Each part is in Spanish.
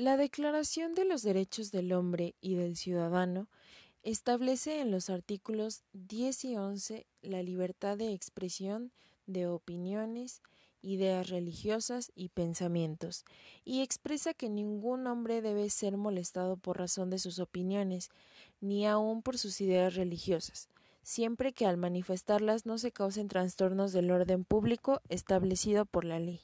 La Declaración de los Derechos del Hombre y del Ciudadano establece en los artículos 10 y 11 la libertad de expresión de opiniones, ideas religiosas y pensamientos, y expresa que ningún hombre debe ser molestado por razón de sus opiniones, ni aun por sus ideas religiosas, siempre que al manifestarlas no se causen trastornos del orden público establecido por la ley.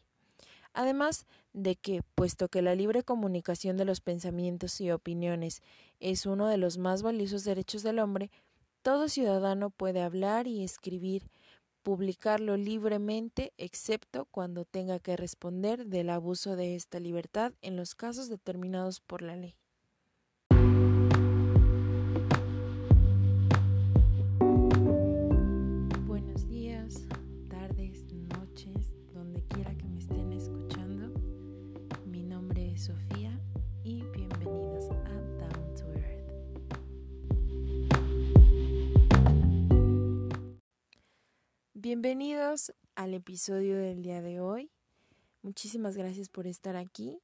Además de que, puesto que la libre comunicación de los pensamientos y opiniones es uno de los más valiosos derechos del hombre, todo ciudadano puede hablar y escribir, publicarlo libremente, excepto cuando tenga que responder del abuso de esta libertad en los casos determinados por la ley. Bienvenidos al episodio del día de hoy. Muchísimas gracias por estar aquí.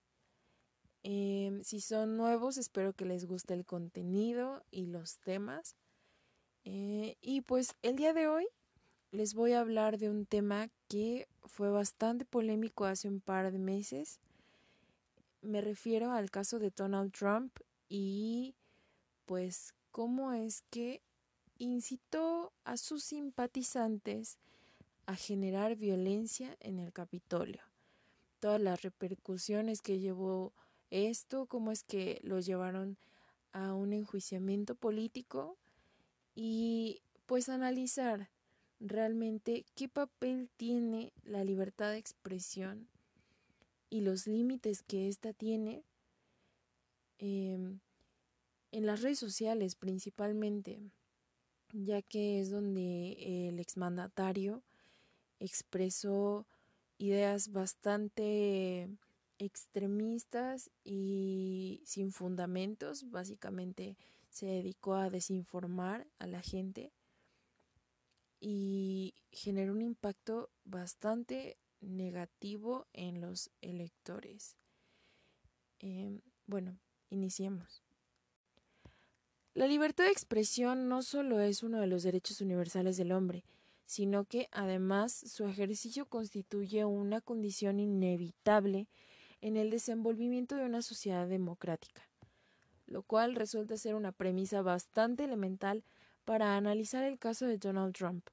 Em, si son nuevos, espero que les guste el contenido y los temas. Eh, y pues el día de hoy les voy a hablar de un tema que fue bastante polémico hace un par de meses. Me refiero al caso de Donald Trump y pues cómo es que incitó a sus simpatizantes a generar violencia en el Capitolio. Todas las repercusiones que llevó esto, cómo es que lo llevaron a un enjuiciamiento político y pues analizar realmente qué papel tiene la libertad de expresión y los límites que ésta tiene em, en las redes sociales principalmente, ya que es donde el exmandatario expresó ideas bastante extremistas y sin fundamentos. Básicamente se dedicó a desinformar a la gente y generó un impacto bastante negativo en los electores. Em, bueno, iniciemos. La libertad de expresión no solo es uno de los derechos universales del hombre, sino que además su ejercicio constituye una condición inevitable en el desenvolvimiento de una sociedad democrática, lo cual resulta ser una premisa bastante elemental para analizar el caso de Donald Trump.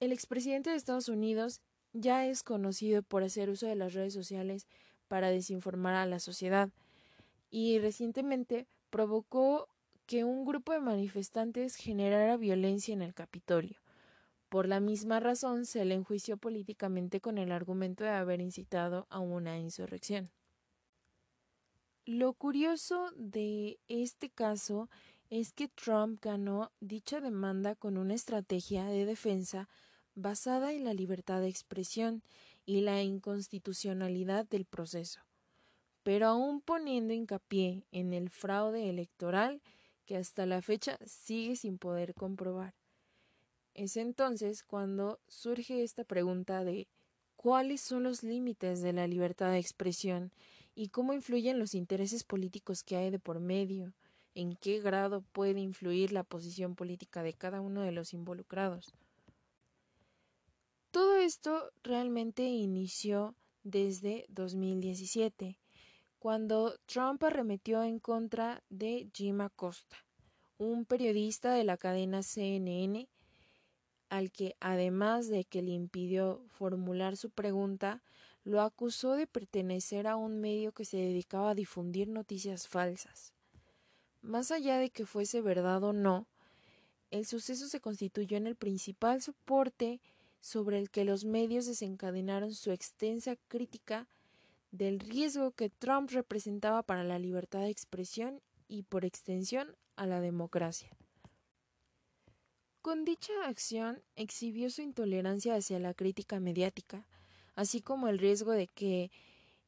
El expresidente de Estados Unidos ya es conocido por hacer uso de las redes sociales para desinformar a la sociedad y recientemente provocó que un grupo de manifestantes generara violencia en el Capitolio, por la misma razón se le enjuició políticamente con el argumento de haber incitado a una insurrección. Lo curioso de este caso es que Trump ganó dicha demanda con una estrategia de defensa basada en la libertad de expresión y la inconstitucionalidad del proceso, pero aún poniendo hincapié en el fraude electoral que hasta la fecha sigue sin poder comprobar. Es entonces cuando surge esta pregunta de cuáles son los límites de la libertad de expresión y cómo influyen los intereses políticos que hay de por medio, en qué grado puede influir la posición política de cada uno de los involucrados. Todo esto realmente inició desde 2017, cuando Trump arremetió en contra de Jim Acosta, un periodista de la cadena CNN al que, además de que le impidió formular su pregunta, lo acusó de pertenecer a un medio que se dedicaba a difundir noticias falsas. Más allá de que fuese verdad o no, el suceso se constituyó en el principal soporte sobre el que los medios desencadenaron su extensa crítica del riesgo que Trump representaba para la libertad de expresión y, por extensión, a la democracia. Con dicha acción exhibió su intolerancia hacia la crítica mediática, así como el riesgo de que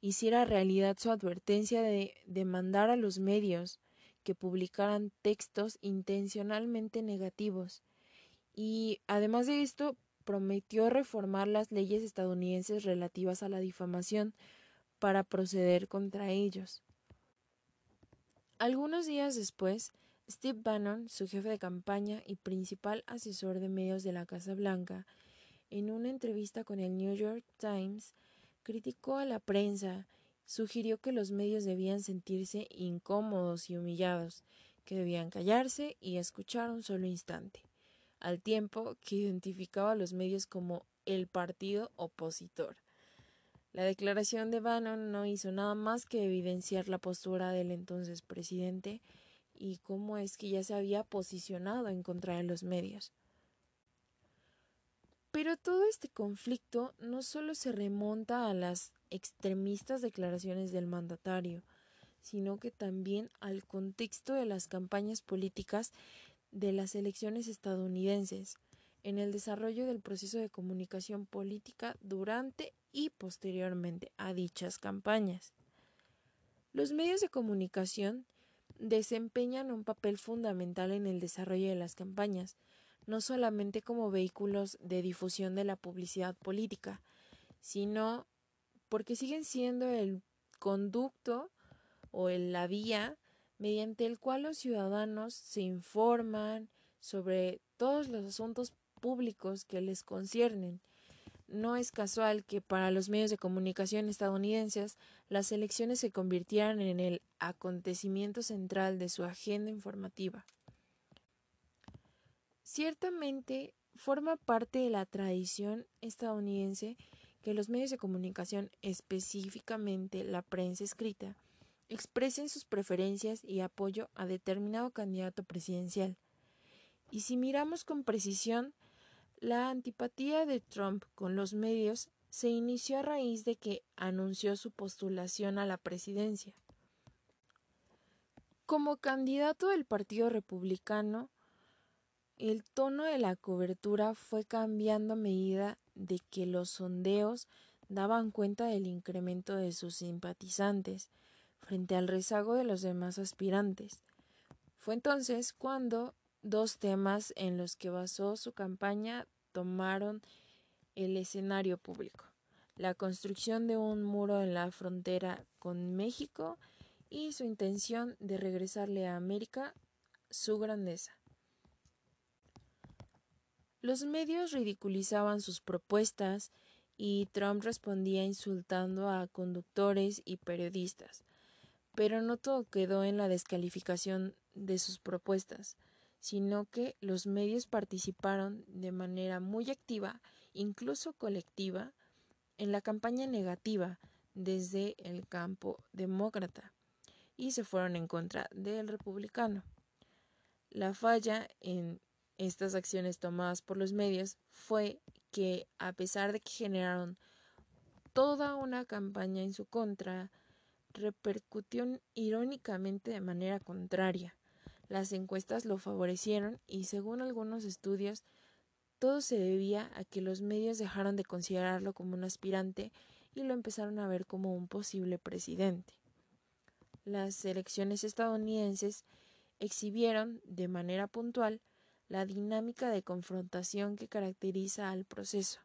hiciera realidad su advertencia de demandar a los medios que publicaran textos intencionalmente negativos. Y además de esto, prometió reformar las leyes estadounidenses relativas a la difamación para proceder contra ellos. Algunos días después, Steve Bannon, su jefe de campaña y principal asesor de medios de la Casa Blanca, en una entrevista con el New York Times, criticó a la prensa, sugirió que los medios debían sentirse incómodos y humillados, que debían callarse y escuchar un solo instante, al tiempo que identificaba a los medios como el partido opositor. La declaración de Bannon no hizo nada más que evidenciar la postura del entonces presidente y cómo es que ya se había posicionado en contra de los medios. Pero todo este conflicto no solo se remonta a las extremistas declaraciones del mandatario, sino que también al contexto de las campañas políticas de las elecciones estadounidenses, en el desarrollo del proceso de comunicación política durante y posteriormente a dichas campañas. Los medios de comunicación desempeñan un papel fundamental en el desarrollo de las campañas, no solamente como vehículos de difusión de la publicidad política, sino porque siguen siendo el conducto o la vía mediante el cual los ciudadanos se informan sobre todos los asuntos públicos que les conciernen. No es casual que para los medios de comunicación estadounidenses las elecciones se convirtieran en el acontecimiento central de su agenda informativa. Ciertamente forma parte de la tradición estadounidense que los medios de comunicación, específicamente la prensa escrita, expresen sus preferencias y apoyo a determinado candidato presidencial. Y si miramos con precisión, la antipatía de Trump con los medios se inició a raíz de que anunció su postulación a la presidencia. Como candidato del Partido Republicano, el tono de la cobertura fue cambiando a medida de que los sondeos daban cuenta del incremento de sus simpatizantes frente al rezago de los demás aspirantes. Fue entonces cuando dos temas en los que basó su campaña tomaron el escenario público la construcción de un muro en la frontera con México y su intención de regresarle a América su grandeza. Los medios ridiculizaban sus propuestas y Trump respondía insultando a conductores y periodistas. Pero no todo quedó en la descalificación de sus propuestas, sino que los medios participaron de manera muy activa, incluso colectiva, en la campaña negativa desde el campo demócrata y se fueron en contra del republicano. La falla en estas acciones tomadas por los medios fue que, a pesar de que generaron toda una campaña en su contra, repercutió irónicamente de manera contraria. Las encuestas lo favorecieron y, según algunos estudios, todo se debía a que los medios dejaron de considerarlo como un aspirante y lo empezaron a ver como un posible presidente. Las elecciones estadounidenses exhibieron de manera puntual la dinámica de confrontación que caracteriza al proceso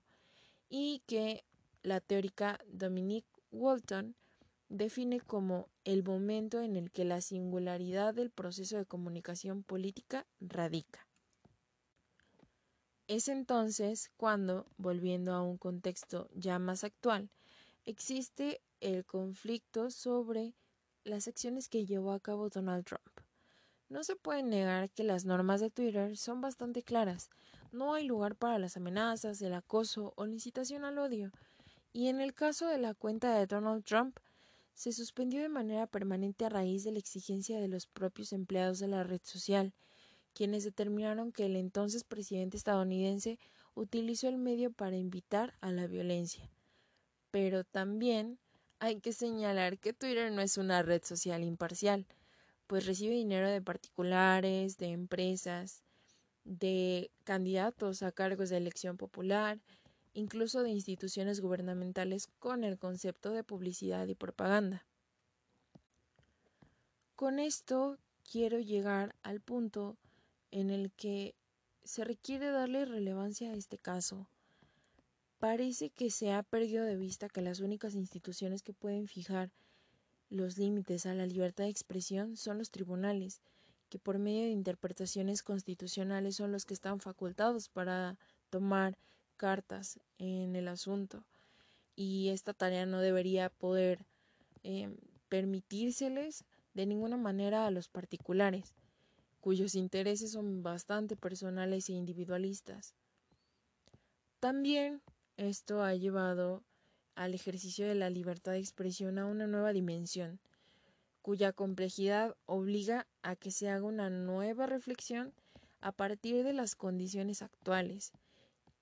y que la teórica Dominique Walton define como el momento en el que la singularidad del proceso de comunicación política radica. Es entonces cuando, volviendo a un contexto ya más actual, existe el conflicto sobre las acciones que llevó a cabo Donald Trump. No se puede negar que las normas de Twitter son bastante claras. No hay lugar para las amenazas, el acoso o la incitación al odio. Y en el caso de la cuenta de Donald Trump, se suspendió de manera permanente a raíz de la exigencia de los propios empleados de la red social, quienes determinaron que el entonces presidente estadounidense utilizó el medio para invitar a la violencia. Pero también hay que señalar que Twitter no es una red social imparcial, pues recibe dinero de particulares, de empresas, de candidatos a cargos de elección popular, incluso de instituciones gubernamentales con el concepto de publicidad y propaganda. Con esto quiero llegar al punto en el que se requiere darle relevancia a este caso. Parece que se ha perdido de vista que las únicas instituciones que pueden fijar los límites a la libertad de expresión son los tribunales, que por medio de interpretaciones constitucionales son los que están facultados para tomar cartas en el asunto. Y esta tarea no debería poder eh, permitírseles de ninguna manera a los particulares, cuyos intereses son bastante personales e individualistas. También esto ha llevado al ejercicio de la libertad de expresión a una nueva dimensión, cuya complejidad obliga a que se haga una nueva reflexión a partir de las condiciones actuales,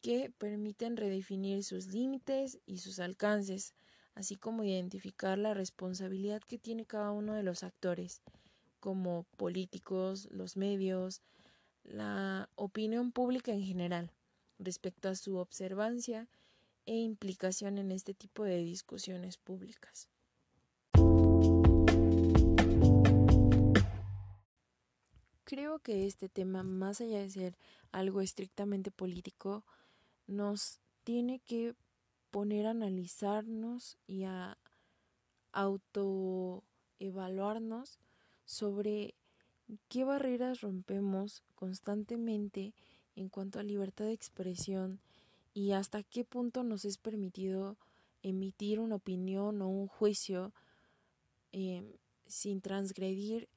que permiten redefinir sus límites y sus alcances, así como identificar la responsabilidad que tiene cada uno de los actores, como políticos, los medios, la opinión pública en general, respecto a su observancia e implicación en este tipo de discusiones públicas. Creo que este tema, más allá de ser algo estrictamente político, nos tiene que poner a analizarnos y a autoevaluarnos sobre qué barreras rompemos constantemente en cuanto a libertad de expresión y hasta qué punto nos es permitido emitir una opinión o un juicio em, sin transgredir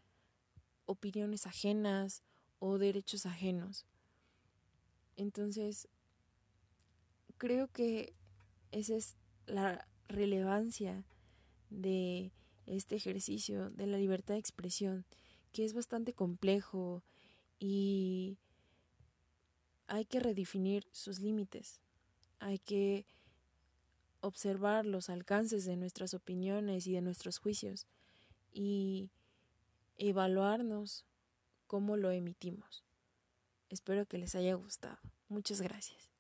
opiniones ajenas o derechos ajenos. Entonces, creo que esa es la relevancia de este ejercicio de la libertad de expresión, que es bastante complejo y hay que redefinir sus límites, hay que observar los alcances de nuestras opiniones y de nuestros juicios y evaluarnos cómo lo emitimos. Espero que les haya gustado. Muchas gracias.